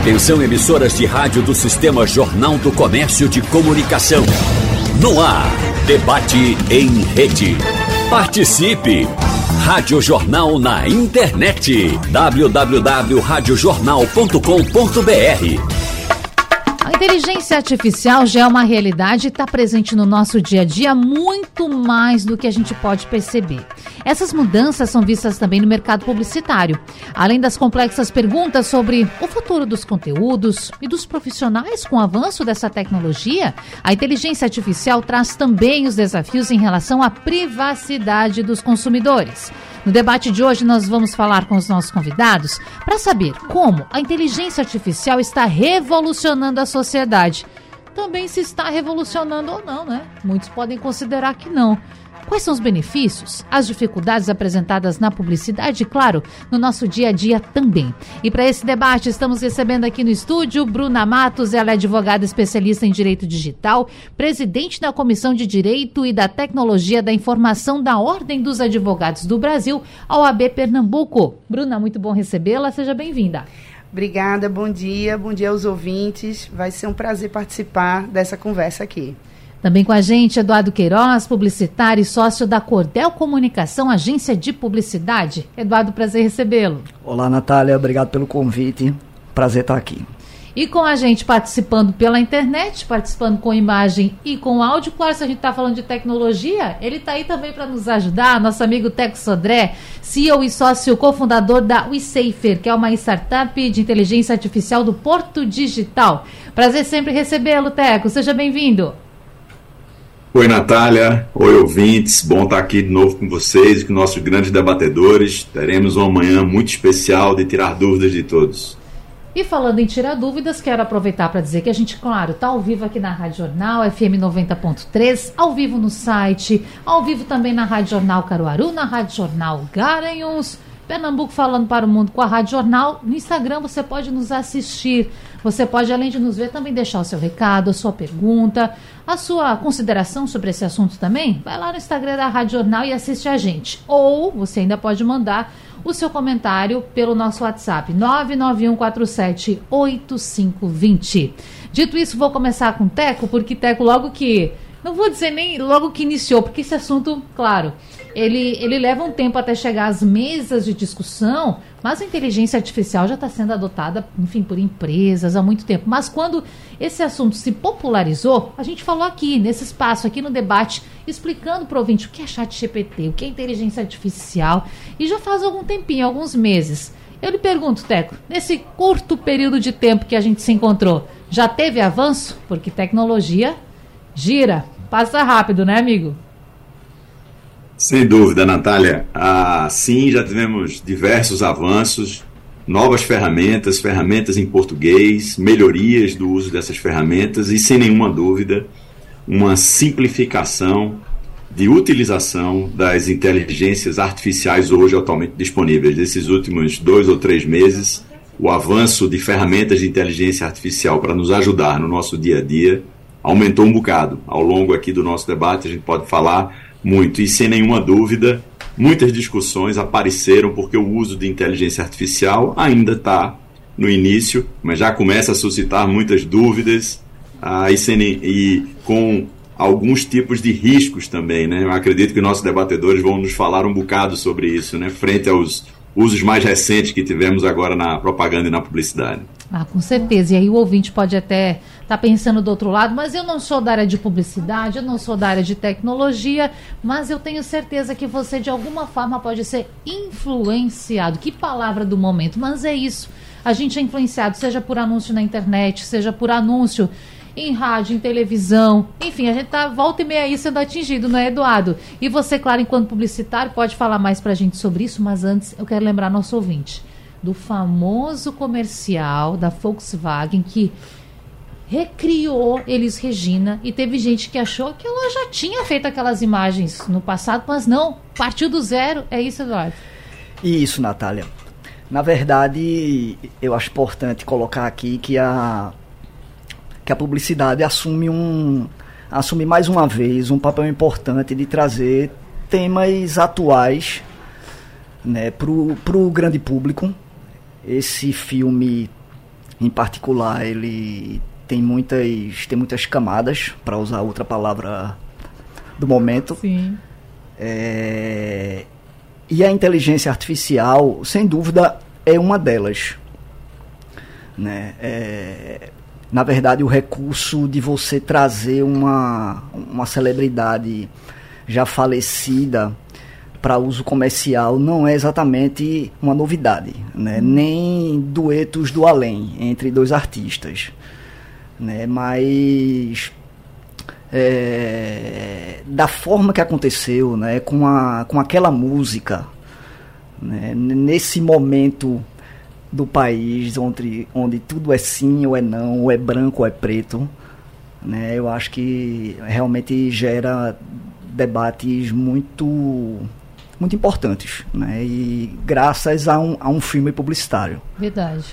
Atenção emissoras de rádio do Sistema Jornal do Comércio de Comunicação. No ar, debate em rede. Participe! Rádio Jornal na internet. www.radiojornal.com.br a inteligência artificial já é uma realidade e está presente no nosso dia a dia muito mais do que a gente pode perceber. Essas mudanças são vistas também no mercado publicitário. Além das complexas perguntas sobre o futuro dos conteúdos e dos profissionais com o avanço dessa tecnologia, a inteligência artificial traz também os desafios em relação à privacidade dos consumidores. No debate de hoje, nós vamos falar com os nossos convidados para saber como a inteligência artificial está revolucionando a sociedade. Também se está revolucionando ou não, né? Muitos podem considerar que não. Quais são os benefícios, as dificuldades apresentadas na publicidade claro, no nosso dia a dia também. E para esse debate, estamos recebendo aqui no estúdio Bruna Matos, ela é advogada especialista em direito digital, presidente da Comissão de Direito e da Tecnologia da Informação da Ordem dos Advogados do Brasil, OAB Pernambuco. Bruna, muito bom recebê-la, seja bem-vinda. Obrigada, bom dia, bom dia aos ouvintes. Vai ser um prazer participar dessa conversa aqui. Também com a gente, Eduardo Queiroz, publicitário e sócio da Cordel Comunicação, agência de publicidade. Eduardo, prazer recebê-lo. Olá, Natália, obrigado pelo convite. Prazer estar aqui. E com a gente participando pela internet, participando com imagem e com áudio. Claro, se a gente está falando de tecnologia, ele está aí também para nos ajudar. Nosso amigo Teco Sodré, CEO e sócio cofundador da WeSafer, que é uma startup de inteligência artificial do Porto Digital. Prazer sempre recebê-lo, Teco. Seja bem-vindo. Oi, Natália. Oi, ouvintes. Bom estar aqui de novo com vocês e com nossos grandes debatedores. Teremos uma manhã muito especial de tirar dúvidas de todos. E falando em tirar dúvidas, quero aproveitar para dizer que a gente, claro, está ao vivo aqui na Rádio Jornal, FM 90.3, ao vivo no site, ao vivo também na Rádio Jornal Caruaru, na Rádio Jornal Garanhuns, Pernambuco falando para o mundo com a Rádio Jornal. No Instagram você pode nos assistir. Você pode, além de nos ver, também deixar o seu recado, a sua pergunta, a sua consideração sobre esse assunto também. Vai lá no Instagram da Rádio Jornal e assiste a gente. Ou você ainda pode mandar o seu comentário pelo nosso WhatsApp 991478520. Dito isso, vou começar com Teco, porque Teco logo que não vou dizer nem logo que iniciou, porque esse assunto, claro, ele, ele leva um tempo até chegar às mesas de discussão, mas a inteligência artificial já está sendo adotada, enfim, por empresas há muito tempo. Mas quando esse assunto se popularizou, a gente falou aqui, nesse espaço, aqui no debate, explicando para o ouvinte o que é chat GPT, o que é inteligência artificial, e já faz algum tempinho, alguns meses. Eu lhe pergunto, Teco, nesse curto período de tempo que a gente se encontrou, já teve avanço? Porque tecnologia gira, passa rápido, né, amigo? Sem dúvida, Natália. Ah, sim, já tivemos diversos avanços, novas ferramentas, ferramentas em português, melhorias do uso dessas ferramentas e, sem nenhuma dúvida, uma simplificação de utilização das inteligências artificiais hoje atualmente disponíveis. Nesses últimos dois ou três meses, o avanço de ferramentas de inteligência artificial para nos ajudar no nosso dia a dia aumentou um bocado. Ao longo aqui do nosso debate, a gente pode falar muito. E sem nenhuma dúvida, muitas discussões apareceram porque o uso de inteligência artificial ainda está no início, mas já começa a suscitar muitas dúvidas ah, e, sem, e com alguns tipos de riscos também. Né? Eu acredito que nossos debatedores vão nos falar um bocado sobre isso, né? frente aos usos mais recentes que tivemos agora na propaganda e na publicidade. Ah, com certeza. E aí o ouvinte pode até estar tá pensando do outro lado, mas eu não sou da área de publicidade, eu não sou da área de tecnologia, mas eu tenho certeza que você de alguma forma pode ser influenciado. Que palavra do momento, mas é isso. A gente é influenciado, seja por anúncio na internet, seja por anúncio em rádio, em televisão, enfim, a gente tá volta e meia aí sendo atingido, não é, Eduardo? E você, claro, enquanto publicitário, pode falar mais pra gente sobre isso, mas antes eu quero lembrar nosso ouvinte do famoso comercial da Volkswagen que recriou Elis Regina e teve gente que achou que ela já tinha feito aquelas imagens no passado, mas não, partiu do zero. É isso, Eduardo? Isso, Natália. Na verdade, eu acho importante colocar aqui que a que a publicidade assume um assume mais uma vez um papel importante de trazer temas atuais né, para o grande público esse filme em particular, ele tem muitas, tem muitas camadas, para usar outra palavra do momento. Sim. É, e a inteligência artificial, sem dúvida, é uma delas. Né? É, na verdade, o recurso de você trazer uma, uma celebridade já falecida para uso comercial não é exatamente uma novidade, né? nem duetos do além entre dois artistas. Né? Mas é, da forma que aconteceu, né? com, a, com aquela música, né? nesse momento do país onde, onde tudo é sim ou é não, ou é branco ou é preto, né? eu acho que realmente gera debates muito muito importantes, né? E graças a um, a um filme publicitário. Verdade.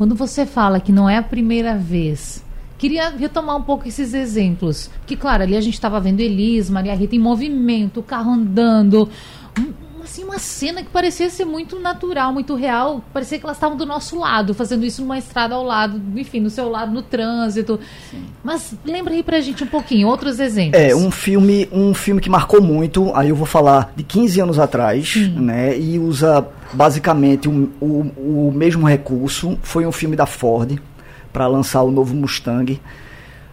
Quando você fala que não é a primeira vez, queria retomar um pouco esses exemplos. Que, claro, ali a gente estava vendo Elis, Maria Rita em movimento, o carro andando, assim, uma cena que parecia ser muito natural, muito real. Parecia que elas estavam do nosso lado, fazendo isso numa estrada ao lado, enfim, no seu lado, no trânsito. Sim. Mas lembra aí pra gente um pouquinho, outros exemplos. É, um filme, um filme que marcou muito, aí eu vou falar de 15 anos atrás, Sim. né? E usa basicamente o, o, o mesmo recurso. Foi um filme da Ford para lançar o novo Mustang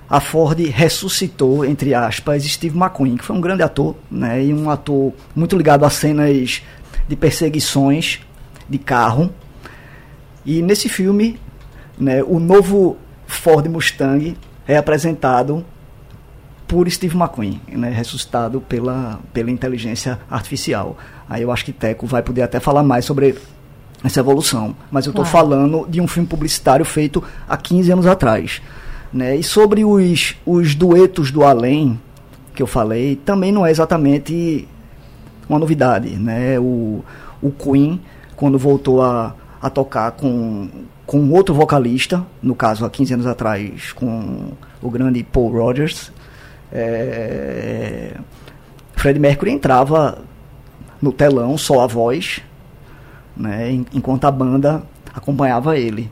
a Ford ressuscitou, entre aspas, Steve McQueen, que foi um grande ator, né, e um ator muito ligado a cenas de perseguições de carro. E nesse filme, né, o novo Ford Mustang é apresentado por Steve McQueen, né, ressuscitado pela, pela inteligência artificial. Aí eu acho que Teco vai poder até falar mais sobre essa evolução. Mas eu estou claro. falando de um filme publicitário feito há 15 anos atrás. Né? E sobre os, os duetos do além, que eu falei, também não é exatamente uma novidade. Né? O, o Queen, quando voltou a, a tocar com, com outro vocalista, no caso há 15 anos atrás, com o grande Paul Rogers, é, Fred Mercury entrava no telão só a voz, né, enquanto a banda acompanhava ele.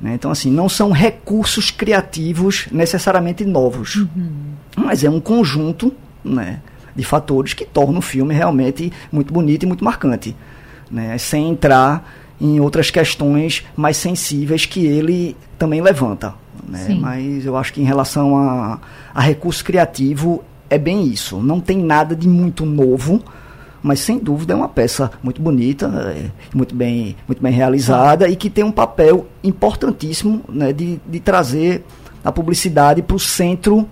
Né? Então, assim, não são recursos criativos necessariamente novos, uhum. mas é um conjunto né, de fatores que tornam o filme realmente muito bonito e muito marcante, né? sem entrar em outras questões mais sensíveis que ele também levanta. Né? Mas eu acho que em relação a, a recurso criativo é bem isso. Não tem nada de muito novo, mas sem dúvida é uma peça muito bonita, é, muito bem, muito bem realizada e que tem um papel importantíssimo né, de, de trazer a publicidade para o centro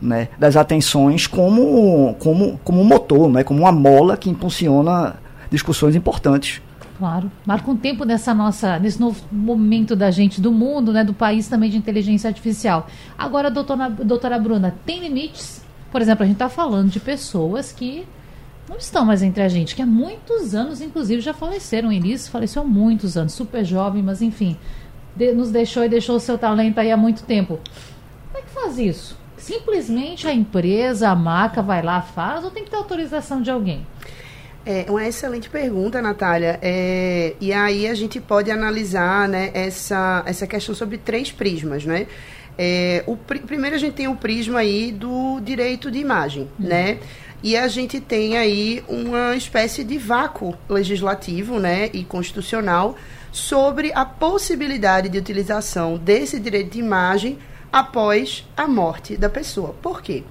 né, das atenções como, como, como um motor, né, como uma mola que impulsiona discussões importantes. Claro, marca um tempo nessa nossa, nesse novo momento da gente, do mundo, né, do país também de inteligência artificial. Agora, doutora, doutora Bruna, tem limites? Por exemplo, a gente está falando de pessoas que não estão mais entre a gente, que há muitos anos, inclusive, já faleceram. Elis faleceu há muitos anos, super jovem, mas enfim, de, nos deixou e deixou o seu talento aí há muito tempo. Como é que faz isso? Simplesmente a empresa, a marca vai lá, faz, ou tem que ter autorização de alguém? É uma excelente pergunta, Natália. É, e aí a gente pode analisar né, essa, essa questão sobre três prismas, né? É, o, primeiro a gente tem o prisma aí do direito de imagem, uhum. né? E a gente tem aí uma espécie de vácuo legislativo né, e constitucional sobre a possibilidade de utilização desse direito de imagem após a morte da pessoa. Por quê?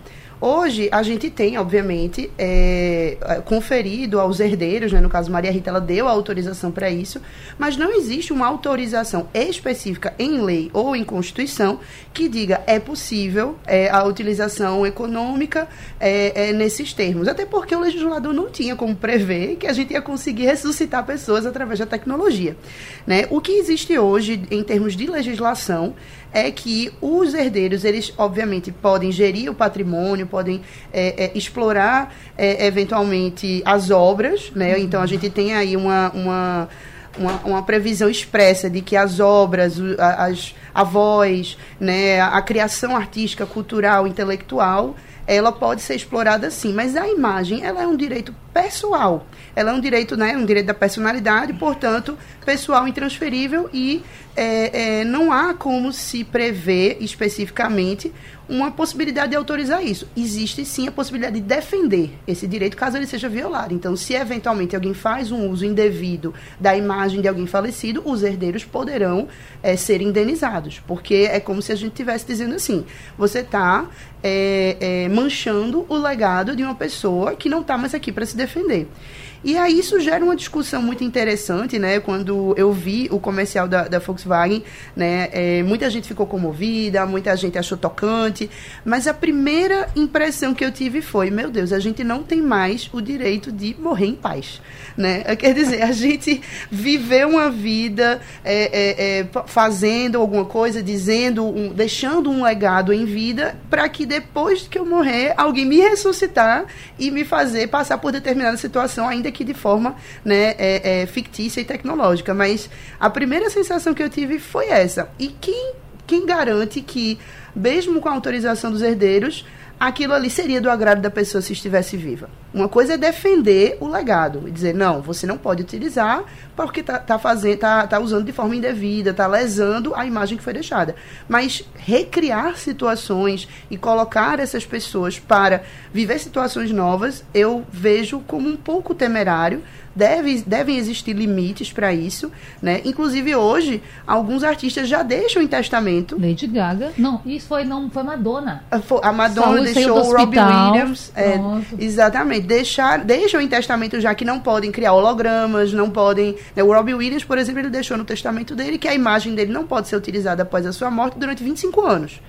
Hoje, a gente tem, obviamente, é, é, conferido aos herdeiros, né, no caso Maria Rita, ela deu a autorização para isso, mas não existe uma autorização específica em lei ou em Constituição que diga é possível é, a utilização econômica é, é, nesses termos. Até porque o legislador não tinha como prever que a gente ia conseguir ressuscitar pessoas através da tecnologia. Né? O que existe hoje, em termos de legislação, é que os herdeiros, eles obviamente podem gerir o patrimônio, podem é, é, explorar é, eventualmente as obras, né? Uhum. Então a gente tem aí uma, uma uma, uma, previsão expressa de que as obras, as, a voz, né, a, a, criação artística, cultural, intelectual, ela pode ser explorada sim, mas a imagem ela é um direito pessoal. Ela é um direito, né, um direito da personalidade, portanto, pessoal intransferível e é, é, não há como se prever especificamente uma possibilidade de autorizar isso. Existe sim a possibilidade de defender esse direito caso ele seja violado. Então, se eventualmente alguém faz um uso indevido da imagem de alguém falecido, os herdeiros poderão é, ser indenizados. Porque é como se a gente estivesse dizendo assim: você está é, é, manchando o legado de uma pessoa que não está mais aqui para se defender. E aí isso gera uma discussão muito interessante, né? Quando eu vi o comercial da, da Volkswagen, né? É, muita gente ficou comovida, muita gente achou tocante, mas a primeira impressão que eu tive foi, meu Deus, a gente não tem mais o direito de morrer em paz, né? Quer dizer, a gente viver uma vida é, é, é fazendo alguma coisa, dizendo, um, deixando um legado em vida, para que depois que eu morrer, alguém me ressuscitar e me fazer passar por determinada situação, ainda que de forma né, é, é, fictícia e tecnológica. Mas a primeira sensação que eu tive foi essa. E quem, quem garante que, mesmo com a autorização dos herdeiros, aquilo ali seria do agrado da pessoa se estivesse viva. Uma coisa é defender o legado e dizer, não, você não pode utilizar porque está tá fazendo, tá, tá usando de forma indevida, está lesando a imagem que foi deixada. Mas recriar situações e colocar essas pessoas para viver situações novas, eu vejo como um pouco temerário, Deve, devem existir limites para isso, né? Inclusive hoje, alguns artistas já deixam em testamento. Lady Gaga. Não, isso foi não foi Madonna. A, a Madonna deixou o Robbie Williams. É, exatamente. Deixar, deixam em testamento já que não podem criar hologramas, não podem. Né? O Robbie Williams, por exemplo, ele deixou no testamento dele que a imagem dele não pode ser utilizada após a sua morte durante 25 anos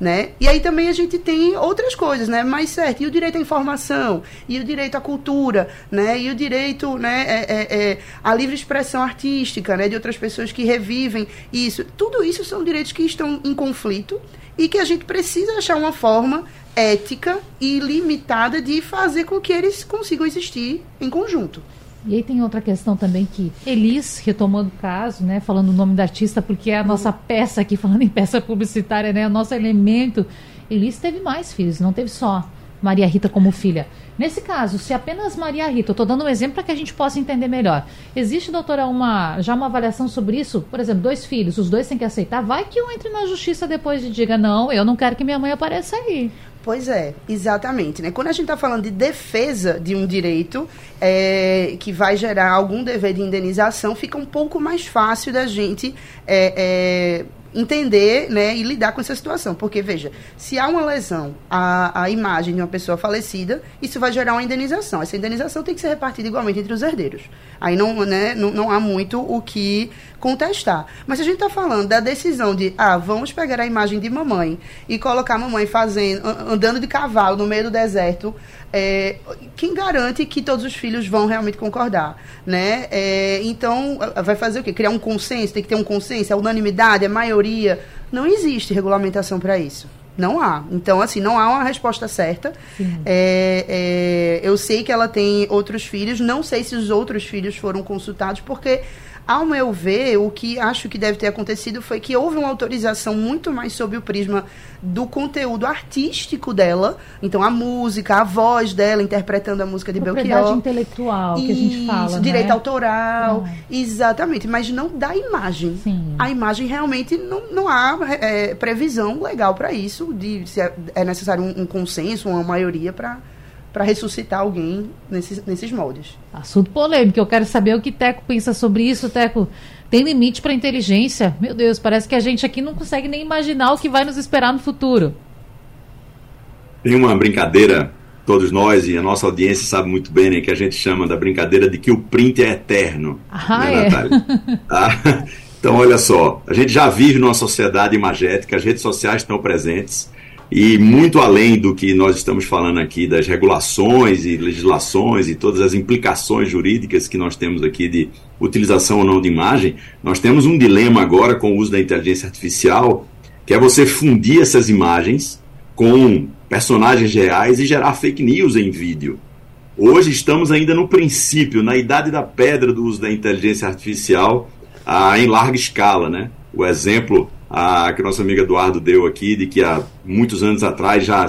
né? E aí também a gente tem outras coisas, né? Mas certo, e o direito à informação, e o direito à cultura, né? E o direito, né, é, é, é, à livre expressão artística, né? De outras pessoas que revivem isso. Tudo isso são direitos que estão em conflito e que a gente precisa achar uma forma ética e limitada de fazer com que eles consigam existir em conjunto. E aí tem outra questão também que Elis, retomando o caso, né, falando o nome da artista, porque é a nossa peça aqui, falando em peça publicitária, né, o nosso elemento. Elis teve mais filhos, não teve só Maria Rita como filha. Nesse caso, se apenas Maria Rita, eu estou dando um exemplo para que a gente possa entender melhor. Existe, doutora, uma, já uma avaliação sobre isso? Por exemplo, dois filhos, os dois têm que aceitar. Vai que um entre na justiça depois e diga, não, eu não quero que minha mãe apareça aí. Pois é, exatamente. Né? Quando a gente está falando de defesa de um direito é, que vai gerar algum dever de indenização, fica um pouco mais fácil da gente é, é, entender né, e lidar com essa situação. Porque, veja, se há uma lesão à, à imagem de uma pessoa falecida, isso vai gerar uma indenização. Essa indenização tem que ser repartida igualmente entre os herdeiros. Aí não, né, não, não há muito o que contestar. Mas se a gente está falando da decisão de, ah, vamos pegar a imagem de mamãe e colocar a mamãe fazendo, andando de cavalo no meio do deserto, é, quem garante que todos os filhos vão realmente concordar, né? É, então, vai fazer o quê? Criar um consenso? Tem que ter um consenso? É unanimidade? É maioria? Não existe regulamentação para isso. Não há. Então, assim, não há uma resposta certa. É, é, eu sei que ela tem outros filhos, não sei se os outros filhos foram consultados, porque ao meu ver, o que acho que deve ter acontecido foi que houve uma autorização muito mais sob o prisma do conteúdo artístico dela. Então, a música, a voz dela interpretando a música de Propriedade Belchior. intelectual, que a gente fala, Direito né? autoral. Ah. Exatamente. Mas não da imagem. Sim. A imagem realmente não, não há é, previsão legal para isso, de se é, é necessário um, um consenso, uma maioria para para ressuscitar alguém nesses, nesses moldes. Assunto polêmico. Eu quero saber o que Teco pensa sobre isso, Teco. Tem limite para inteligência? Meu Deus, parece que a gente aqui não consegue nem imaginar o que vai nos esperar no futuro. Tem uma brincadeira, todos nós e a nossa audiência sabe muito bem, né, que a gente chama da brincadeira de que o print é eterno. Ah, né, é? Natália? Ah, então, olha só, a gente já vive numa sociedade imagética, as redes sociais estão presentes, e muito além do que nós estamos falando aqui, das regulações e legislações e todas as implicações jurídicas que nós temos aqui de utilização ou não de imagem, nós temos um dilema agora com o uso da inteligência artificial, que é você fundir essas imagens com personagens reais e gerar fake news em vídeo. Hoje estamos ainda no princípio, na idade da pedra do uso da inteligência artificial ah, em larga escala, né? O exemplo a, que nossa amiga Eduardo deu aqui, de que há muitos anos atrás já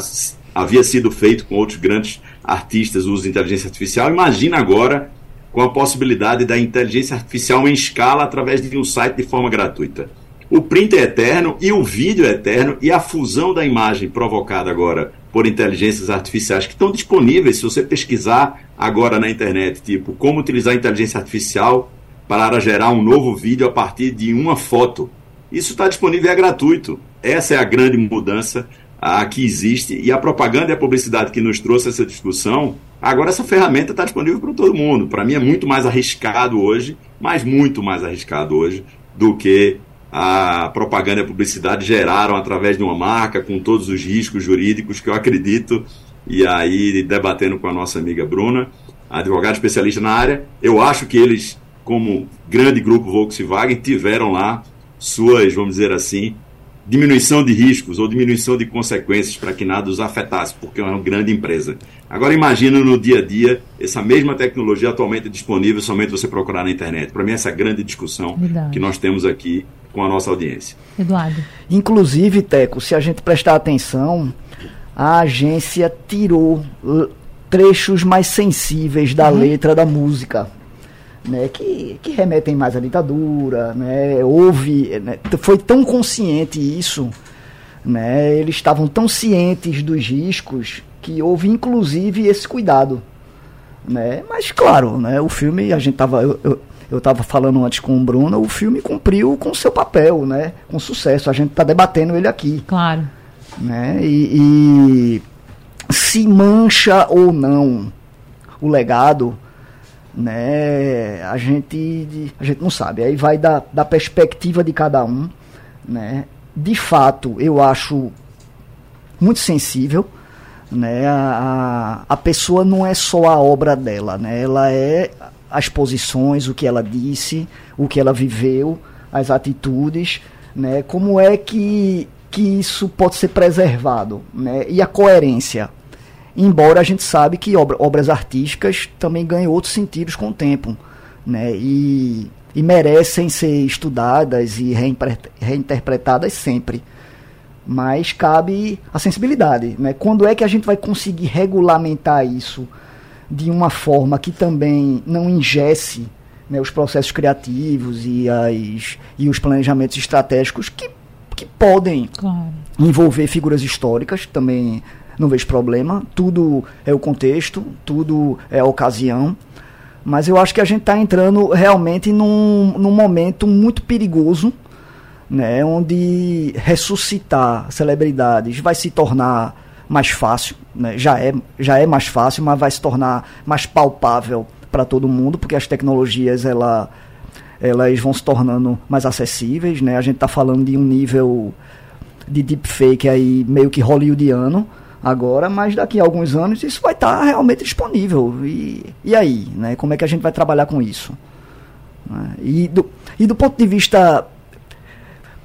havia sido feito com outros grandes artistas usam inteligência artificial. Imagina agora com a possibilidade da inteligência artificial em escala através de um site de forma gratuita. O print é eterno e o vídeo é eterno e a fusão da imagem provocada agora por inteligências artificiais que estão disponíveis se você pesquisar agora na internet, tipo como utilizar a inteligência artificial para gerar um novo vídeo a partir de uma foto. Isso está disponível e é gratuito. Essa é a grande mudança a, que existe e a propaganda e a publicidade que nos trouxe essa discussão. Agora essa ferramenta está disponível para todo mundo. Para mim é muito mais arriscado hoje, mas muito mais arriscado hoje do que a propaganda e a publicidade geraram através de uma marca com todos os riscos jurídicos que eu acredito. E aí debatendo com a nossa amiga Bruna, advogada especialista na área, eu acho que eles, como grande grupo Volkswagen, tiveram lá suas, vamos dizer assim, diminuição de riscos ou diminuição de consequências para que nada os afetasse, porque é uma grande empresa. Agora imagina no dia a dia essa mesma tecnologia atualmente disponível somente você procurar na internet. Para mim essa é a grande discussão Verdade. que nós temos aqui com a nossa audiência. Eduardo. Inclusive, Teco, se a gente prestar atenção, a agência tirou trechos mais sensíveis da uhum. letra da música né, que, que remetem mais à ditadura, né, houve, né, foi tão consciente isso, né, eles estavam tão cientes dos riscos que houve inclusive esse cuidado, né, mas claro, né, o filme a gente tava eu, eu, eu estava falando antes com o Bruno, o filme cumpriu com seu papel, né, com sucesso, a gente está debatendo ele aqui, claro, né, e, e se mancha ou não o legado né? A gente, a gente não sabe. Aí vai da, da perspectiva de cada um, né? De fato, eu acho muito sensível, né? A, a pessoa não é só a obra dela, né? Ela é as posições, o que ela disse, o que ela viveu, as atitudes, né? Como é que que isso pode ser preservado, né? E a coerência, embora a gente sabe que obra, obras artísticas também ganham outros sentidos com o tempo, né? E, e merecem ser estudadas e reinterpretadas sempre. Mas cabe a sensibilidade, né? Quando é que a gente vai conseguir regulamentar isso de uma forma que também não ingesse né, os processos criativos e, as, e os planejamentos estratégicos que, que podem claro. envolver figuras históricas, também não vejo problema. Tudo é o contexto, tudo é a ocasião. Mas eu acho que a gente está entrando realmente num, num momento muito perigoso, né, onde ressuscitar celebridades vai se tornar mais fácil, né, já, é, já é mais fácil, mas vai se tornar mais palpável para todo mundo, porque as tecnologias ela, elas vão se tornando mais acessíveis. Né, a gente está falando de um nível de deepfake aí meio que hollywoodiano, agora, mas daqui a alguns anos isso vai estar tá realmente disponível. E, e aí, né? Como é que a gente vai trabalhar com isso? Né? E, do, e do ponto de vista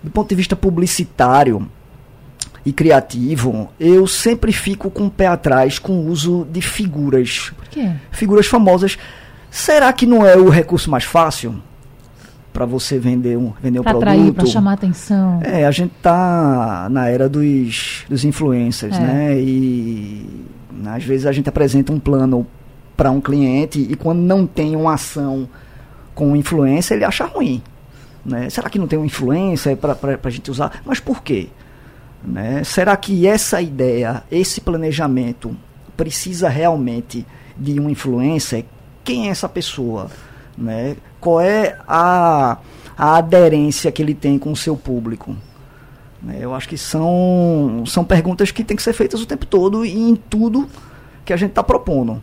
do ponto de vista publicitário e criativo, eu sempre fico com o pé atrás com o uso de figuras. Por quê? Figuras famosas. Será que não é o recurso mais fácil? Para você vender um, vender pra um atrair, produto. Para chamar atenção. É, a gente tá na era dos, dos influencers, é. né? E às vezes a gente apresenta um plano para um cliente e quando não tem uma ação com influência, ele acha ruim. Né? Será que não tem uma influência para a gente usar? Mas por quê? Né? Será que essa ideia, esse planejamento precisa realmente de uma influência? Quem é essa pessoa? Né? Qual é a, a aderência que ele tem com o seu público? Né? Eu acho que são, são perguntas que têm que ser feitas o tempo todo e em tudo que a gente está propondo.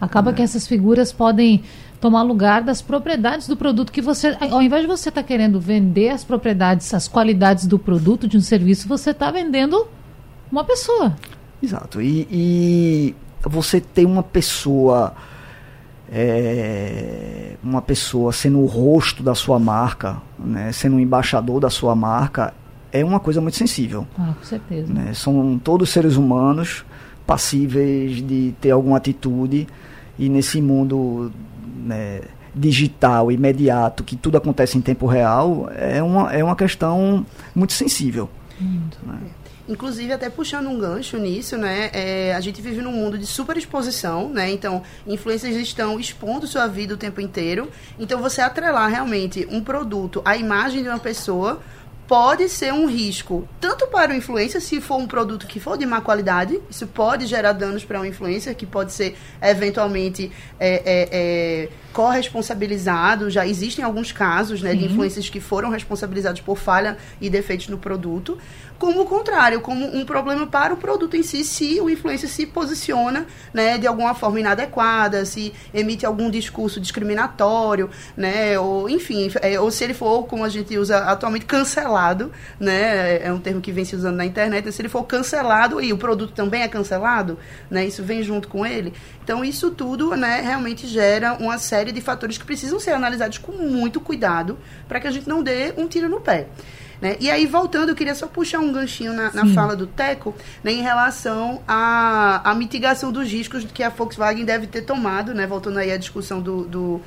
Acaba né? que essas figuras podem tomar lugar das propriedades do produto que você, ao invés de você estar tá querendo vender as propriedades, as qualidades do produto, de um serviço, você está vendendo uma pessoa. Exato. E, e você tem uma pessoa é, uma pessoa sendo o rosto da sua marca, né, sendo um embaixador da sua marca, é uma coisa muito sensível. Ah, com certeza. Né? São todos seres humanos passíveis de ter alguma atitude e nesse mundo né, digital, imediato, que tudo acontece em tempo real, é uma, é uma questão muito sensível. Muito. Né? Inclusive, até puxando um gancho nisso, né? É, a gente vive num mundo de super exposição, né? Então, influencers estão expondo sua vida o tempo inteiro. Então, você atrelar realmente um produto à imagem de uma pessoa pode ser um risco, tanto para o influencer, se for um produto que for de má qualidade, isso pode gerar danos para um influencer, que pode ser eventualmente é, é, é, corresponsabilizado. Já existem alguns casos né, de influencers que foram responsabilizados por falha e defeitos no produto como o contrário, como um problema para o produto em si, se o influencer se posiciona né, de alguma forma inadequada, se emite algum discurso discriminatório, né, ou enfim, é, ou se ele for, como a gente usa atualmente, cancelado, né, é um termo que vem se usando na internet, se ele for cancelado e o produto também é cancelado, né, isso vem junto com ele. Então, isso tudo né, realmente gera uma série de fatores que precisam ser analisados com muito cuidado para que a gente não dê um tiro no pé. Né? E aí, voltando, eu queria só puxar um ganchinho na, na fala do Teco né, em relação à, à mitigação dos riscos que a Volkswagen deve ter tomado, né? voltando aí à discussão do, do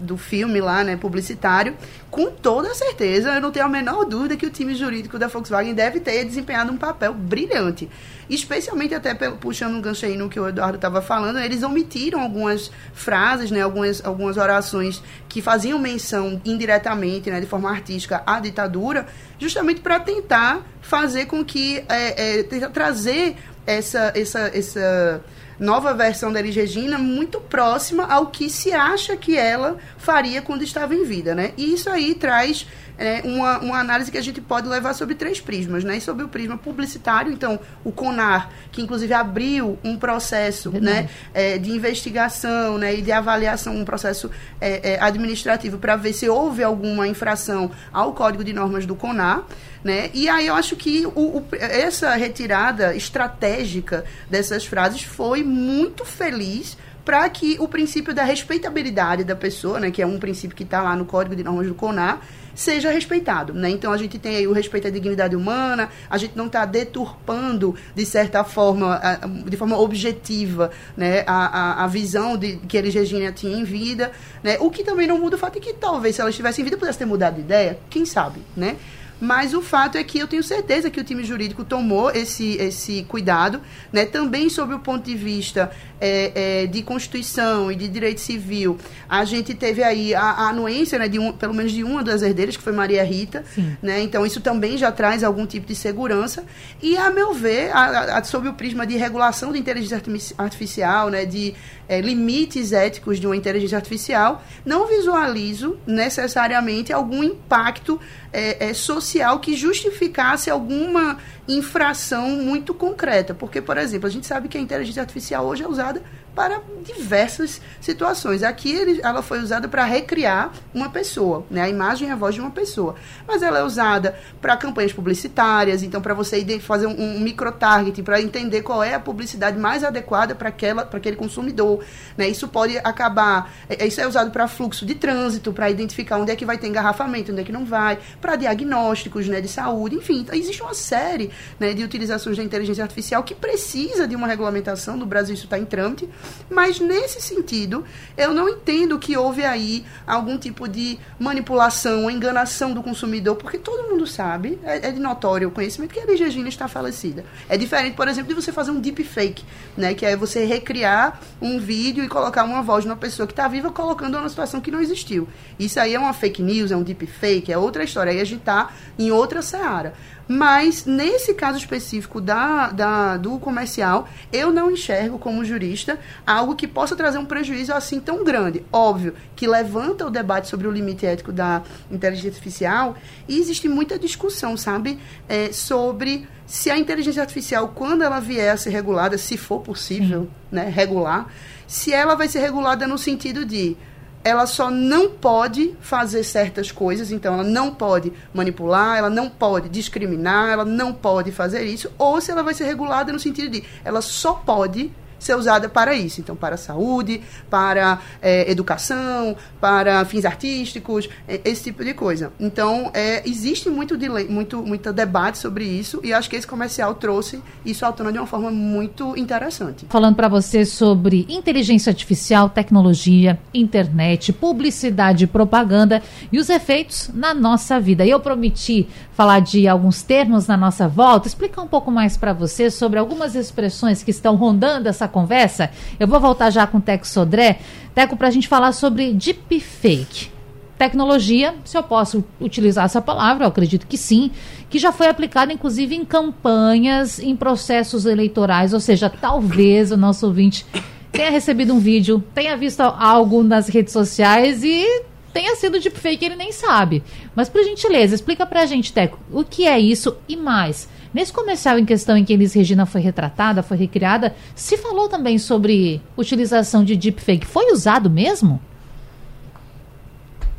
do filme lá, né, publicitário, com toda certeza, eu não tenho a menor dúvida que o time jurídico da Volkswagen deve ter desempenhado um papel brilhante. Especialmente até puxando um gancho aí no que o Eduardo estava falando, eles omitiram algumas frases, né, algumas, algumas orações que faziam menção indiretamente, né, de forma artística, à ditadura, justamente para tentar fazer com que, é, é, trazer essa, essa, essa nova versão da Elis Regina muito próxima ao que se acha que ela faria quando estava em vida, né? E isso aí traz é, uma, uma análise que a gente pode levar sobre três prismas, né? E sobre o prisma publicitário, então, o CONAR, que inclusive abriu um processo né, é, de investigação né, e de avaliação, um processo é, é administrativo para ver se houve alguma infração ao Código de Normas do CONAR. Né? E aí eu acho que o, o, essa retirada estratégica dessas frases foi muito feliz para que o princípio da respeitabilidade da pessoa, né, que é um princípio que está lá no Código de Normas do CONAR, seja respeitado. Né? Então a gente tem aí o respeito à dignidade humana, a gente não está deturpando, de certa forma, de forma objetiva, né, a, a, a visão de, que a Regina tinha em vida. Né? O que também não muda o fato de que talvez se ela estivesse em vida pudesse ter mudado de ideia, quem sabe, né? Mas o fato é que eu tenho certeza que o time jurídico tomou esse, esse cuidado, né? também sob o ponto de vista é, é, de Constituição e de Direito Civil. A gente teve aí a, a anuência né, de um, pelo menos de uma das herdeiras, que foi Maria Rita. Né? Então, isso também já traz algum tipo de segurança. E, a meu ver, a, a, sob o prisma de regulação da inteligência artificial, né, de é, limites éticos de uma inteligência artificial, não visualizo necessariamente algum impacto é, é, social que justificasse alguma infração muito concreta. Porque, por exemplo, a gente sabe que a inteligência artificial hoje é usada para diversas situações. Aqui ele, ela foi usada para recriar uma pessoa, né? a imagem e a voz de uma pessoa. Mas ela é usada para campanhas publicitárias, então para você fazer um, micro-targeting, para entender qual é a publicidade mais adequada para aquele consumidor. Né? Isso pode acabar. É, isso é usado para fluxo de trânsito, para identificar onde é que vai ter engarrafamento, onde é que não vai, para diagnósticos né, de saúde, enfim. Existe uma série né, de utilizações da inteligência artificial que precisa de uma regulamentação. No Brasil isso está em trâmite mas nesse sentido, eu não entendo que houve aí algum tipo de manipulação, enganação do consumidor, porque todo mundo sabe, é, é de notório conhecimento que a Elis Regina está falecida. É diferente, por exemplo, de você fazer um deepfake, né, que é você recriar um vídeo e colocar uma voz de uma pessoa que está viva colocando uma situação que não existiu. Isso aí é uma fake news, é um deepfake, é outra história. Aí a gente está em outra seara. Mas, nesse caso específico da, da, do comercial, eu não enxergo, como jurista, algo que possa trazer um prejuízo assim tão grande. Óbvio que levanta o debate sobre o limite ético da inteligência artificial e existe muita discussão, sabe, é, sobre se a inteligência artificial, quando ela vier a ser regulada, se for possível, né, regular, se ela vai ser regulada no sentido de ela só não pode fazer certas coisas, então ela não pode manipular, ela não pode discriminar, ela não pode fazer isso, ou se ela vai ser regulada no sentido de ela só pode ser usada para isso. Então, para saúde, para é, educação, para fins artísticos, é, esse tipo de coisa. Então, é, existe muito, muito, muito debate sobre isso e acho que esse comercial trouxe isso à tona de uma forma muito interessante. Falando para você sobre inteligência artificial, tecnologia, internet, publicidade, propaganda e os efeitos na nossa vida. E eu prometi falar de alguns termos na nossa volta, explicar um pouco mais para você sobre algumas expressões que estão rondando essa conversa. Eu vou voltar já com o Teco Sodré. Teco, para a gente falar sobre deepfake. Tecnologia, se eu posso utilizar essa palavra, eu acredito que sim, que já foi aplicada inclusive em campanhas, em processos eleitorais, ou seja, talvez o nosso ouvinte tenha recebido um vídeo, tenha visto algo nas redes sociais e tenha sido deepfake, ele nem sabe. Mas, por gentileza, explica pra gente, Teco, o que é isso e mais. Nesse comercial em questão em que Elis Regina foi retratada, foi recriada, se falou também sobre utilização de deepfake. Foi usado mesmo?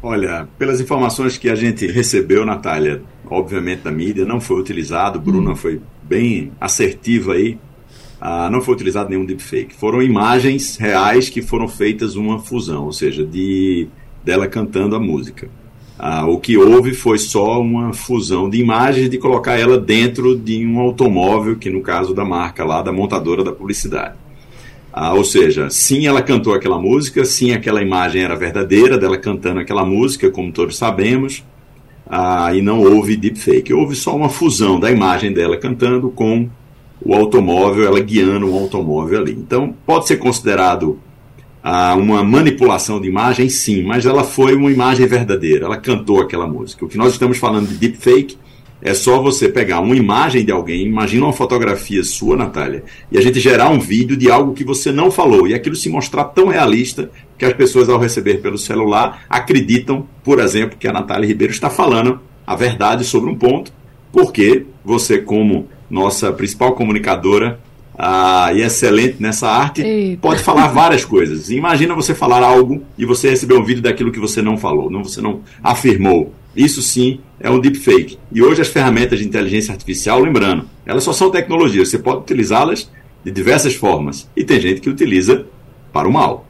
Olha, pelas informações que a gente recebeu, Natália, obviamente da mídia, não foi utilizado, Bruna hum. foi bem assertiva aí, ah, não foi utilizado nenhum deepfake. Foram imagens reais que foram feitas uma fusão, ou seja, de dela cantando a música. Ah, o que houve foi só uma fusão de imagens de colocar ela dentro de um automóvel, que no caso da marca lá, da montadora da publicidade. Ah, ou seja, sim, ela cantou aquela música, sim, aquela imagem era verdadeira dela cantando aquela música, como todos sabemos, ah, e não houve deepfake. Houve só uma fusão da imagem dela cantando com o automóvel, ela guiando um automóvel ali. Então, pode ser considerado a uma manipulação de imagem, sim, mas ela foi uma imagem verdadeira, ela cantou aquela música. O que nós estamos falando de deepfake é só você pegar uma imagem de alguém, imagina uma fotografia sua, Natália, e a gente gerar um vídeo de algo que você não falou, e aquilo se mostrar tão realista que as pessoas, ao receber pelo celular, acreditam, por exemplo, que a Natália Ribeiro está falando a verdade sobre um ponto, porque você, como nossa principal comunicadora, ah, e excelente nessa arte, Eita. pode falar várias coisas. Imagina você falar algo e você receber um vídeo daquilo que você não falou, não, você não afirmou. Isso sim é um deepfake. E hoje as ferramentas de inteligência artificial, lembrando, elas só são tecnologias, você pode utilizá-las de diversas formas. E tem gente que utiliza para o mal.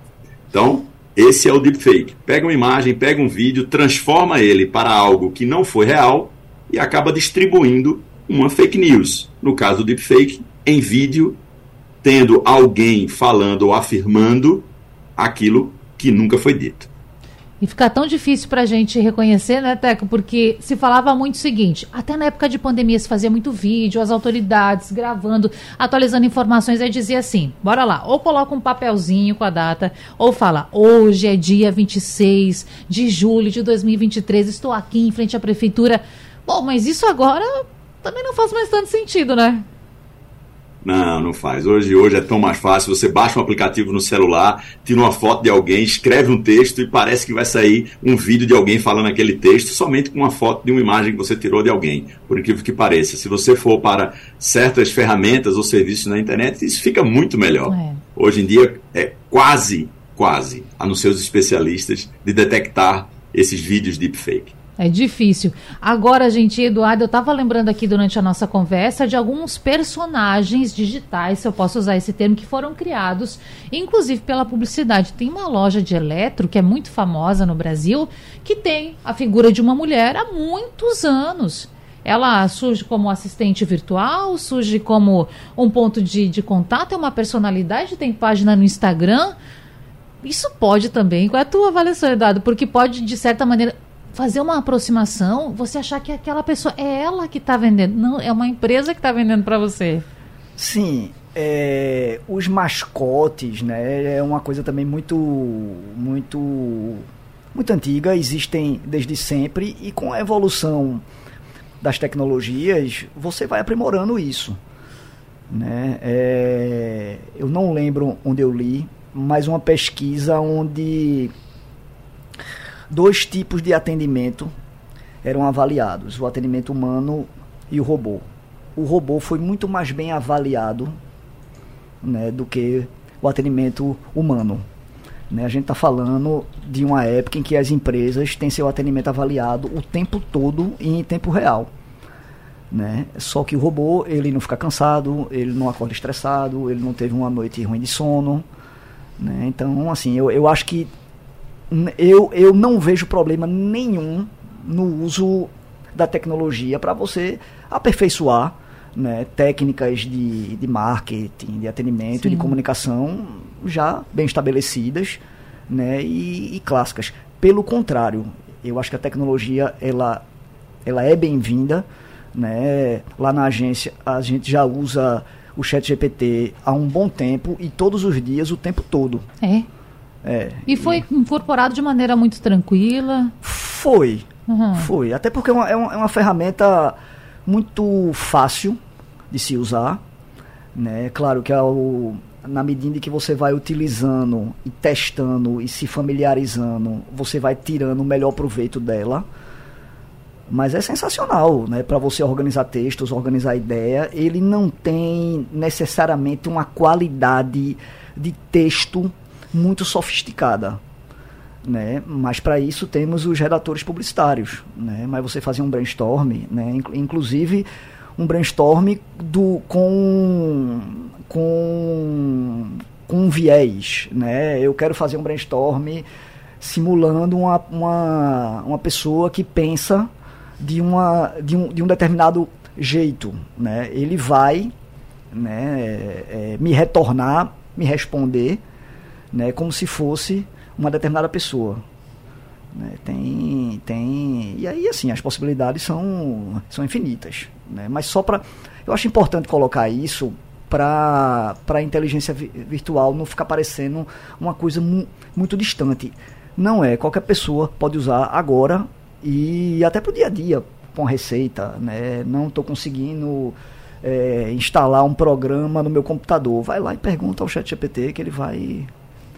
Então, esse é o deepfake. Pega uma imagem, pega um vídeo, transforma ele para algo que não foi real e acaba distribuindo uma fake news. No caso do deepfake, em vídeo, tendo alguém falando ou afirmando aquilo que nunca foi dito. E fica tão difícil para a gente reconhecer, né, Teco? Porque se falava muito o seguinte: até na época de pandemia se fazia muito vídeo, as autoridades gravando, atualizando informações, aí dizia assim: bora lá, ou coloca um papelzinho com a data, ou fala: hoje é dia 26 de julho de 2023, estou aqui em frente à prefeitura. Bom, mas isso agora também não faz mais tanto sentido, né? Não, não faz. Hoje, hoje é tão mais fácil. Você baixa um aplicativo no celular, tira uma foto de alguém, escreve um texto e parece que vai sair um vídeo de alguém falando aquele texto somente com uma foto de uma imagem que você tirou de alguém, por incrível que pareça. Se você for para certas ferramentas ou serviços na internet, isso fica muito melhor. É. Hoje em dia é quase, quase, a não ser os especialistas, de detectar esses vídeos deepfake. É difícil. Agora, gente, Eduardo, eu estava lembrando aqui durante a nossa conversa de alguns personagens digitais, se eu posso usar esse termo, que foram criados, inclusive pela publicidade. Tem uma loja de eletro que é muito famosa no Brasil, que tem a figura de uma mulher há muitos anos. Ela surge como assistente virtual, surge como um ponto de, de contato, é uma personalidade, tem página no Instagram. Isso pode também, qual é a tua avaliação, Eduardo? Porque pode, de certa maneira, fazer uma aproximação, você achar que aquela pessoa é ela que está vendendo. Não, é uma empresa que está vendendo para você. Sim. É, os mascotes, né, é uma coisa também muito, muito, muito antiga, existem desde sempre e com a evolução das tecnologias você vai aprimorando isso, né? É, eu não lembro onde eu li, mas uma pesquisa onde dois tipos de atendimento eram avaliados: o atendimento humano e o robô. O robô foi muito mais bem avaliado né, do que o atendimento humano. Né? A gente está falando de uma época em que as empresas têm seu atendimento avaliado o tempo todo e em tempo real. Né? Só que o robô, ele não fica cansado, ele não acorda estressado, ele não teve uma noite ruim de sono. Né? Então, assim, eu, eu acho que eu, eu não vejo problema nenhum no uso da tecnologia para você aperfeiçoar né, técnicas de, de marketing, de atendimento e de comunicação já bem estabelecidas né, e, e, clássicas. Pelo contrário, eu acho que a tecnologia ela, ela é bem-vinda. Né? Lá na agência a gente já usa o chat GPT há um bom tempo e todos os dias, o tempo todo. É. É, e foi e... incorporado de maneira muito tranquila? Foi. Uhum. Foi. Até porque é uma, é uma, é ferramenta muito fácil de se usar. Né? Claro que ao, na medida que você vai utilizando e testando e se familiarizando, você vai tirando o melhor proveito dela. Mas é sensacional, né? Para você organizar textos, organizar ideia, ele não tem necessariamente uma qualidade de texto muito sofisticada né? Mas para isso temos os redatores publicitários, né? Mas você fazia um brainstorm, né? Inclusive um brainstorm do com com com um viés, né? Eu quero fazer um brainstorm simulando uma, uma, uma pessoa que pensa de, uma, de, um, de um determinado jeito, né? Ele vai né, é, é, me retornar, me responder, né, como se fosse uma determinada pessoa. Né? Tem, tem. E aí, assim, as possibilidades são, são infinitas. Né? Mas só para. Eu acho importante colocar isso para a inteligência virtual não ficar parecendo uma coisa mu muito distante. Não é. Qualquer pessoa pode usar agora e até para o dia a dia, com receita. Né? Não estou conseguindo. É, instalar um programa no meu computador. Vai lá e pergunta ao chat GPT que ele vai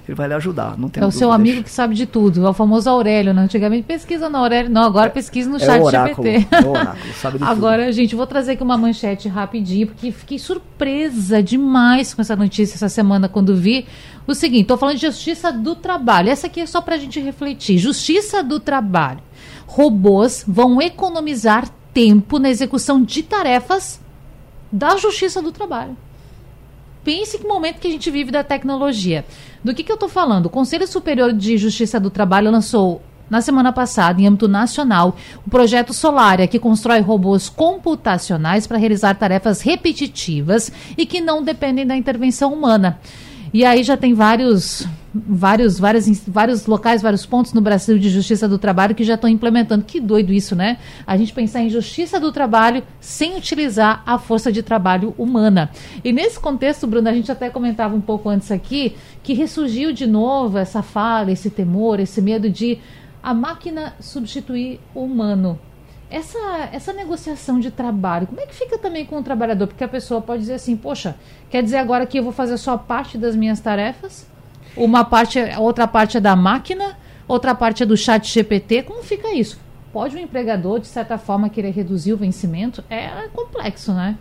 ele vai lhe ajudar. Não tem é o seu amigo que sabe de tudo, é o famoso Aurélio, né? Antigamente pesquisa no Aurélio, não, agora é, pesquisa no é chat oráculo, GPT. É oráculo, sabe de agora, tudo. gente, vou trazer aqui uma manchete rapidinho, porque fiquei surpresa demais com essa notícia essa semana quando vi. O seguinte, estou falando de justiça do trabalho. Essa aqui é só para a gente refletir. Justiça do trabalho. Robôs vão economizar tempo na execução de tarefas da justiça do trabalho. Pense que momento que a gente vive da tecnologia. Do que, que eu estou falando? O Conselho Superior de Justiça do Trabalho lançou na semana passada, em âmbito nacional, o projeto Solária, que constrói robôs computacionais para realizar tarefas repetitivas e que não dependem da intervenção humana. E aí já tem vários, vários, vários, vários locais, vários pontos no Brasil de justiça do trabalho que já estão implementando. Que doido isso, né? A gente pensar em justiça do trabalho sem utilizar a força de trabalho humana. E nesse contexto, Bruno, a gente até comentava um pouco antes aqui que ressurgiu de novo essa fala, esse temor, esse medo de a máquina substituir o humano essa, essa negociação de trabalho, como é que fica também com o trabalhador? Porque a pessoa pode dizer assim, poxa, quer dizer agora que eu vou fazer só parte das minhas tarefas? Uma parte, outra parte é da máquina, outra parte é do chat GPT. Como fica isso? Pode o empregador, de certa forma, querer reduzir o vencimento? É complexo, né?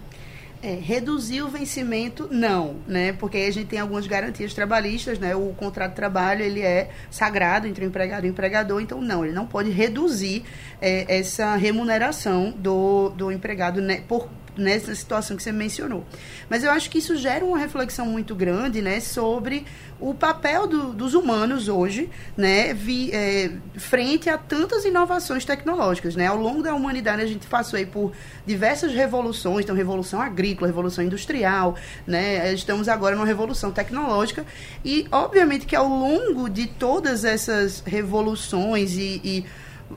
É, reduzir o vencimento, não, né? Porque a gente tem algumas garantias trabalhistas, né? O contrato de trabalho, ele é sagrado entre o empregado e o empregador, então não, ele não pode reduzir é, essa remuneração do, do empregado né, por, nessa situação que você mencionou. Mas eu acho que isso gera uma reflexão muito grande, né, sobre o papel do, dos humanos hoje, né, vi, é, frente a tantas inovações tecnológicas, né. Ao longo da humanidade a gente passou aí por diversas revoluções, então revolução agrícola, revolução industrial, né. Estamos agora numa revolução tecnológica e obviamente que ao longo de todas essas revoluções e, e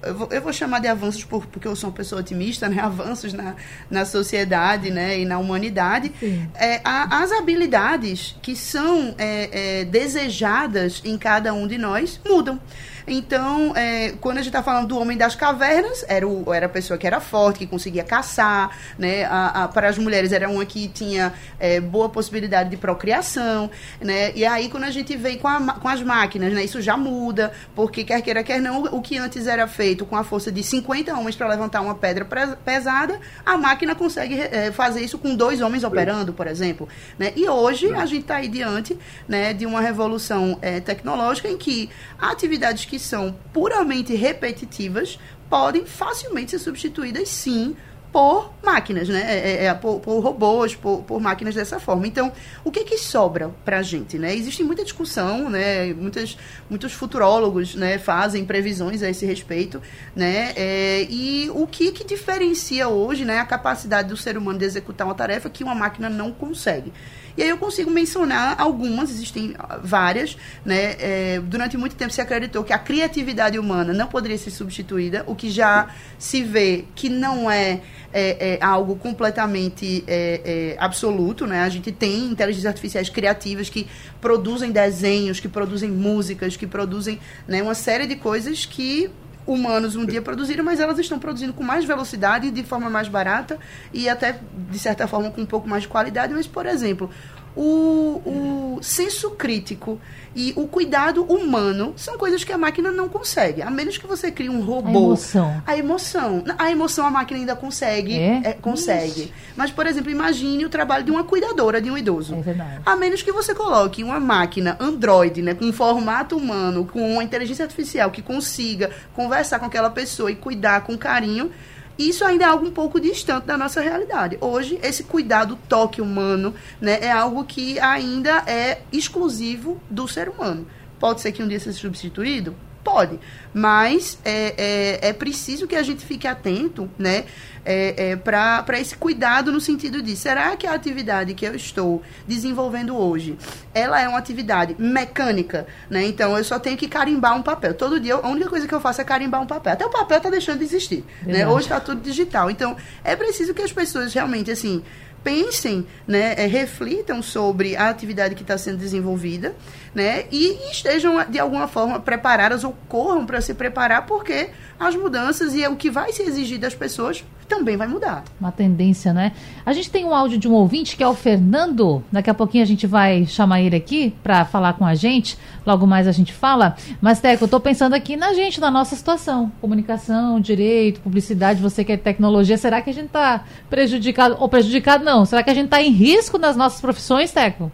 eu vou, eu vou, chamar de avanços por, porque eu sou uma pessoa otimista, né? Avanços na, na sociedade, né? E na humanidade. É, a, as habilidades que são é, é, desejadas em cada um de nós mudam. Então, é, quando a gente está falando do homem das cavernas, era, o, era a pessoa que era forte, que conseguia caçar, né? A, a, para as mulheres era uma que tinha é, boa possibilidade de procriação, né? E aí, quando a gente vem com, a, com as máquinas, né? Isso já muda, porque quer queira, quer não, o que antes era feito com a força de 50 homens para levantar uma pedra pesada, a máquina consegue é, fazer isso com dois homens operando, por exemplo. Né? E hoje a gente está aí diante né, de uma revolução é, tecnológica em que atividades que que são puramente repetitivas podem facilmente ser substituídas, sim, por máquinas, né? É, é, é, por, por, robôs, por, por, máquinas dessa forma. Então, o que que sobra para a gente, né? Existe muita discussão, né? Muitas, muitos futurólogos, né? Fazem previsões a esse respeito, né? É, e o que que diferencia hoje, né? A capacidade do ser humano de executar uma tarefa que uma máquina não consegue. E aí eu consigo mencionar algumas, existem várias, né? É, durante muito tempo se acreditou que a criatividade humana não poderia ser substituída, o que já se vê que não é, é, é algo completamente é, é, absoluto, né? A gente tem inteligências artificiais criativas que produzem desenhos, que produzem músicas, que produzem né, uma série de coisas que humanos um dia produziram, mas elas estão produzindo com mais velocidade, de forma mais barata e até, de certa forma, com um pouco mais de qualidade. Mas, por exemplo, o, o senso crítico e o cuidado humano são coisas que a máquina não consegue. A menos que você crie um robô. A emoção. A emoção. A emoção a máquina ainda consegue. É? É, consegue. Ixi. Mas, por exemplo, imagine o trabalho de uma cuidadora de um idoso. É verdade. A menos que você coloque uma máquina Android, né, com um formato humano, com uma inteligência artificial que consiga conversar com aquela pessoa e cuidar com carinho isso ainda é algo um pouco distante da nossa realidade. Hoje, esse cuidado, toque humano, né, é algo que ainda é exclusivo do ser humano. Pode ser que um dia seja substituído? Pode. Mas é, é, é preciso que a gente fique atento, né? é, é, para esse cuidado no sentido de será que a atividade que eu estou desenvolvendo hoje ela é uma atividade mecânica, né? Então eu só tenho que carimbar um papel. Todo dia a única coisa que eu faço é carimbar um papel. Até o papel está deixando de existir, né? Hoje está tudo digital. Então é preciso que as pessoas realmente assim pensem, né, é, reflitam sobre a atividade que está sendo desenvolvida, né, e estejam de alguma forma preparadas ou corram para se preparar, porque as mudanças e o que vai se exigir das pessoas também vai mudar. Uma tendência, né? A gente tem um áudio de um ouvinte que é o Fernando. Daqui a pouquinho a gente vai chamar ele aqui para falar com a gente. Logo mais a gente fala. Mas, Teco, eu estou pensando aqui na gente, na nossa situação. Comunicação, direito, publicidade, você que é tecnologia. Será que a gente está prejudicado? Ou prejudicado não? Será que a gente está em risco nas nossas profissões, Teco?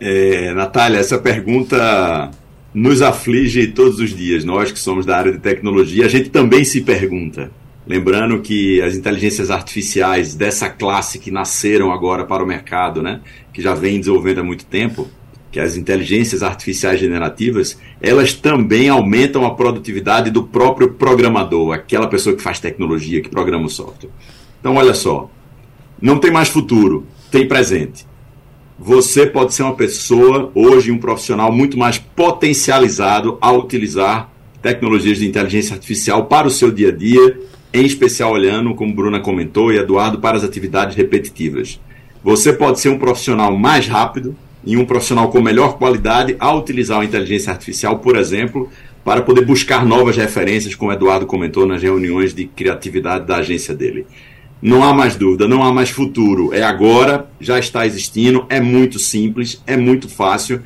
É, Natália, essa pergunta nos aflige todos os dias. Nós que somos da área de tecnologia, a gente também se pergunta. Lembrando que as inteligências artificiais dessa classe que nasceram agora para o mercado, né, que já vem desenvolvendo há muito tempo, que as inteligências artificiais generativas, elas também aumentam a produtividade do próprio programador, aquela pessoa que faz tecnologia, que programa o software. Então, olha só, não tem mais futuro, tem presente. Você pode ser uma pessoa, hoje, um profissional muito mais potencializado a utilizar tecnologias de inteligência artificial para o seu dia a dia em especial olhando, como Bruna comentou, e Eduardo, para as atividades repetitivas. Você pode ser um profissional mais rápido e um profissional com melhor qualidade ao utilizar a inteligência artificial, por exemplo, para poder buscar novas referências, como Eduardo comentou nas reuniões de criatividade da agência dele. Não há mais dúvida, não há mais futuro. É agora, já está existindo, é muito simples, é muito fácil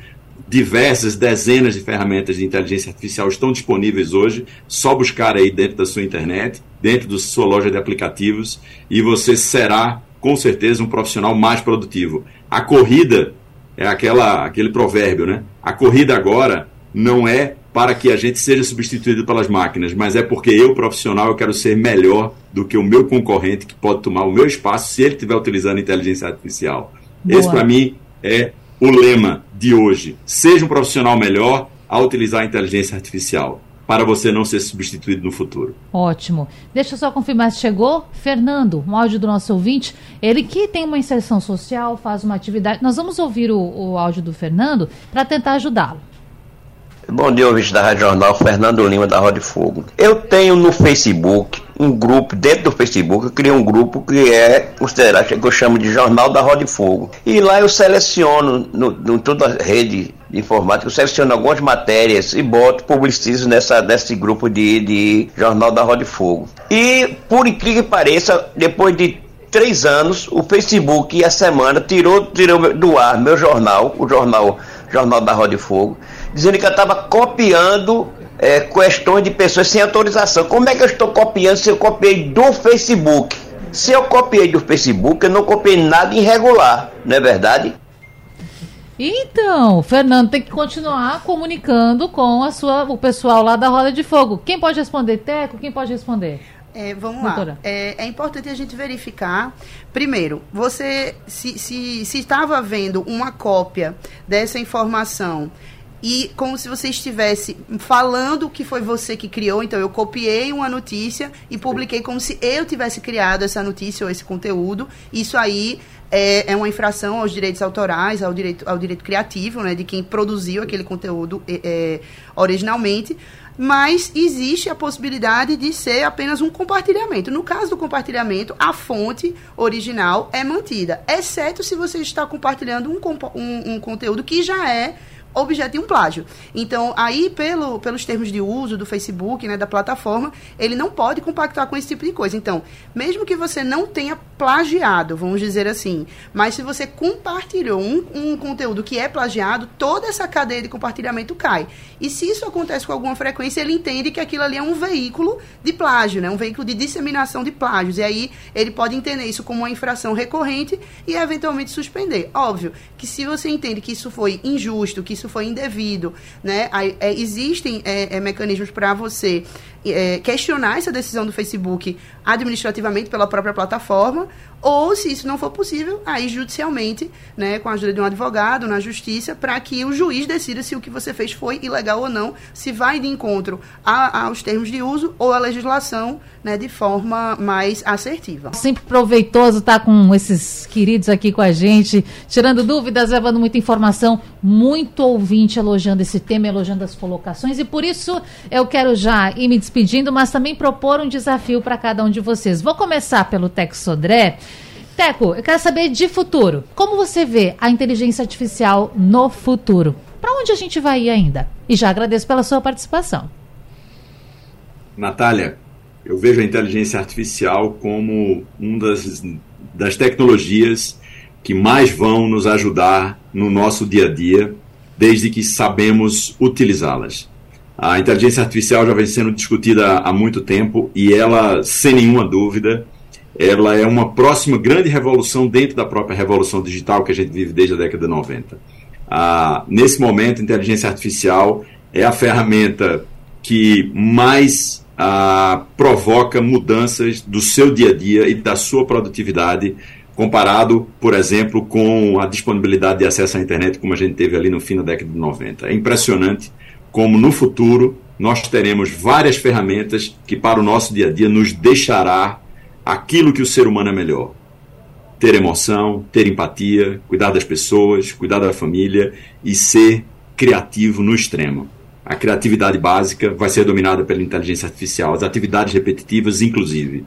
diversas dezenas de ferramentas de inteligência artificial estão disponíveis hoje. Só buscar aí dentro da sua internet, dentro da sua loja de aplicativos, e você será com certeza um profissional mais produtivo. A corrida é aquela aquele provérbio, né? A corrida agora não é para que a gente seja substituído pelas máquinas, mas é porque eu, profissional, eu quero ser melhor do que o meu concorrente que pode tomar o meu espaço se ele estiver utilizando inteligência artificial. Boa. Esse, para mim, é o lema de hoje: seja um profissional melhor ao utilizar a inteligência artificial para você não ser substituído no futuro. Ótimo. Deixa eu só confirmar se chegou. Fernando, um áudio do nosso ouvinte. Ele que tem uma inserção social, faz uma atividade. Nós vamos ouvir o, o áudio do Fernando para tentar ajudá-lo. Bom dia, ouvinte da Rádio Jornal, Fernando Lima da Roda de Fogo. Eu tenho no Facebook um grupo, dentro do Facebook, eu criei um grupo que é considerado, que eu chamo de Jornal da Roda de Fogo. E lá eu seleciono, no, no toda a rede de informática, eu seleciono algumas matérias e boto, publicizo nessa, nesse grupo de, de Jornal da Roda de Fogo. E, por incrível que pareça, depois de três anos, o Facebook, a semana, tirou, tirou do ar meu jornal, o jornal, jornal da Roda de Fogo, dizendo que eu estava copiando é, questões de pessoas sem autorização. Como é que eu estou copiando se eu copiei do Facebook? Se eu copiei do Facebook, eu não copiei nada irregular, não é verdade? Então, Fernando tem que continuar comunicando com a sua, o pessoal lá da Roda de Fogo. Quem pode responder, Teco? Quem pode responder? É, vamos lá. É, é, importante a gente verificar. Primeiro, você se, se, se estava vendo uma cópia dessa informação e como se você estivesse falando que foi você que criou. Então, eu copiei uma notícia e publiquei como se eu tivesse criado essa notícia ou esse conteúdo. Isso aí é, é uma infração aos direitos autorais, ao direito, ao direito criativo, né, de quem produziu aquele conteúdo é, é originalmente mas existe a possibilidade de ser apenas um compartilhamento. No caso do compartilhamento, a fonte original é mantida, exceto se você está compartilhando um, um, um conteúdo que já é objeto de um plágio. Então, aí, pelo, pelos termos de uso do Facebook, né, da plataforma, ele não pode compactuar com esse tipo de coisa. Então, mesmo que você não tenha plagiado, vamos dizer assim, mas se você compartilhou um, um conteúdo que é plagiado, toda essa cadeia de compartilhamento cai. E se isso acontece com alguma frequência, ele entende que aquilo ali é um veículo de plágio, né, um veículo de disseminação de plágios. E aí, ele pode entender isso como uma infração recorrente e eventualmente suspender. Óbvio que se você entende que isso foi injusto, que isso isso foi indevido, né? É, existem é, é, mecanismos para você é, questionar essa decisão do Facebook administrativamente pela própria plataforma, ou se isso não for possível, aí judicialmente, né, com a ajuda de um advogado, na justiça, para que o juiz decida se o que você fez foi ilegal ou não, se vai de encontro a, aos termos de uso ou à legislação, né, de forma mais assertiva. Sempre proveitoso estar tá com esses queridos aqui com a gente, tirando dúvidas, levando muita informação, muito ouvinte elogiando esse tema, elogiando as colocações, e por isso eu quero já ir me despedindo, mas também propor um desafio para cada um de vocês. Vou começar pelo Teco Sodré. Teco, eu quero saber de futuro. Como você vê a inteligência artificial no futuro? Para onde a gente vai ir ainda? E já agradeço pela sua participação. Natália, eu vejo a inteligência artificial como uma das, das tecnologias que mais vão nos ajudar no nosso dia a dia, desde que sabemos utilizá-las. A inteligência artificial já vem sendo discutida há muito tempo e ela, sem nenhuma dúvida, ela é uma próxima grande revolução dentro da própria revolução digital que a gente vive desde a década de 90. Ah, nesse momento, a inteligência artificial é a ferramenta que mais ah, provoca mudanças do seu dia a dia e da sua produtividade, comparado, por exemplo, com a disponibilidade de acesso à internet como a gente teve ali no fim da década de 90. É impressionante como no futuro nós teremos várias ferramentas que para o nosso dia a dia nos deixará aquilo que o ser humano é melhor. Ter emoção, ter empatia, cuidar das pessoas, cuidar da família e ser criativo no extremo. A criatividade básica vai ser dominada pela inteligência artificial, as atividades repetitivas, inclusive.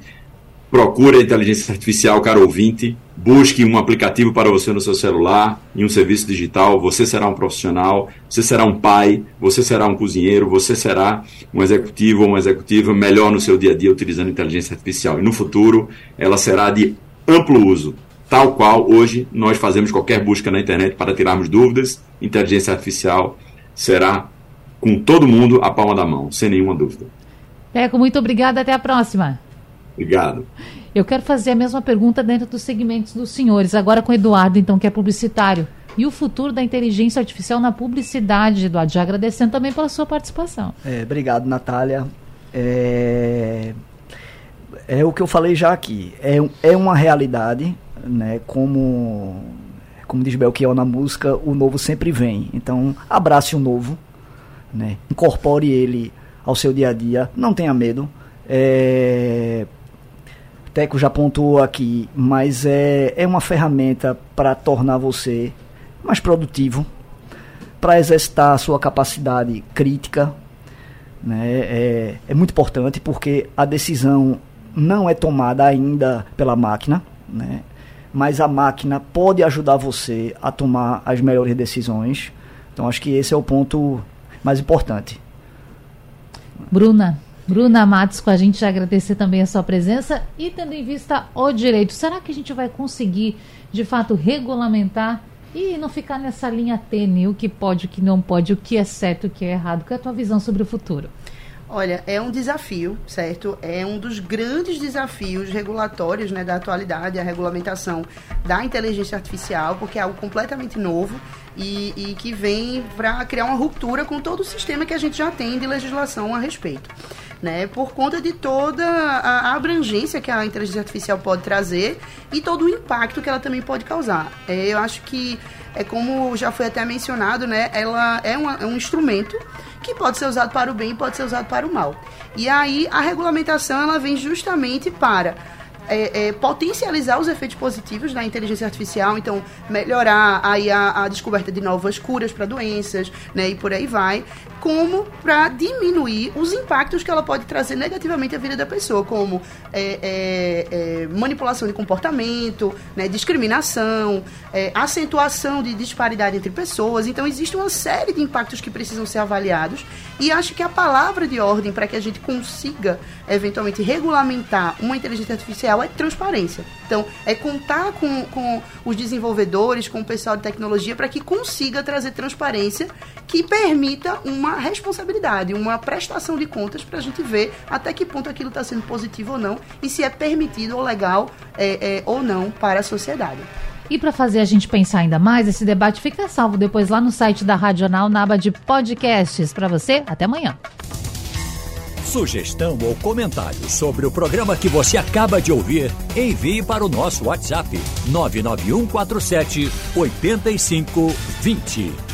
Procure a inteligência artificial, caro ouvinte. Busque um aplicativo para você no seu celular, em um serviço digital. Você será um profissional, você será um pai, você será um cozinheiro, você será um executivo ou uma executiva melhor no seu dia a dia utilizando inteligência artificial. E no futuro, ela será de amplo uso. Tal qual hoje nós fazemos qualquer busca na internet para tirarmos dúvidas, inteligência artificial será com todo mundo à palma da mão, sem nenhuma dúvida. Peco, muito obrigada. Até a próxima. Obrigado. Eu quero fazer a mesma pergunta dentro dos segmentos dos senhores, agora com o Eduardo, então, que é publicitário. E o futuro da inteligência artificial na publicidade, Eduardo? Já agradecendo também pela sua participação. É, obrigado, Natália. É, é o que eu falei já aqui. É, é uma realidade, né? Como, como diz Belchior na música, o novo sempre vem. Então, abrace o novo, né? incorpore ele ao seu dia a dia, não tenha medo. É, Teco já pontuou aqui, mas é, é uma ferramenta para tornar você mais produtivo, para exercitar a sua capacidade crítica. Né? É, é muito importante porque a decisão não é tomada ainda pela máquina, né? mas a máquina pode ajudar você a tomar as melhores decisões. Então acho que esse é o ponto mais importante. Bruna, Bruna Matos com a gente, agradecer também a sua presença e tendo em vista o direito, será que a gente vai conseguir de fato regulamentar e não ficar nessa linha tênue, o que pode, o que não pode, o que é certo, o que é errado? Qual é a tua visão sobre o futuro? Olha, é um desafio, certo? É um dos grandes desafios regulatórios né, da atualidade, a regulamentação da inteligência artificial, porque é algo completamente novo e, e que vem para criar uma ruptura com todo o sistema que a gente já tem de legislação a respeito. Né? Por conta de toda a abrangência que a inteligência artificial pode trazer e todo o impacto que ela também pode causar. É, eu acho que é como já foi até mencionado, né? Ela é, uma, é um instrumento que pode ser usado para o bem e pode ser usado para o mal. E aí a regulamentação ela vem justamente para é, é, potencializar os efeitos positivos da inteligência artificial, então melhorar aí a, a descoberta de novas curas para doenças, né, e por aí vai, como para diminuir os impactos que ela pode trazer negativamente à vida da pessoa, como é, é, é manipulação de comportamento, né, discriminação, é, acentuação de disparidade entre pessoas. Então existe uma série de impactos que precisam ser avaliados e acho que a palavra de ordem para que a gente consiga eventualmente regulamentar uma inteligência artificial é transparência. Então, é contar com, com os desenvolvedores, com o pessoal de tecnologia, para que consiga trazer transparência que permita uma responsabilidade, uma prestação de contas para a gente ver até que ponto aquilo está sendo positivo ou não e se é permitido ou legal é, é, ou não para a sociedade. E para fazer a gente pensar ainda mais, esse debate fica salvo depois lá no site da Radional, na aba de podcasts. Para você, até amanhã. Sugestão ou comentário sobre o programa que você acaba de ouvir, envie para o nosso WhatsApp 99147 8520.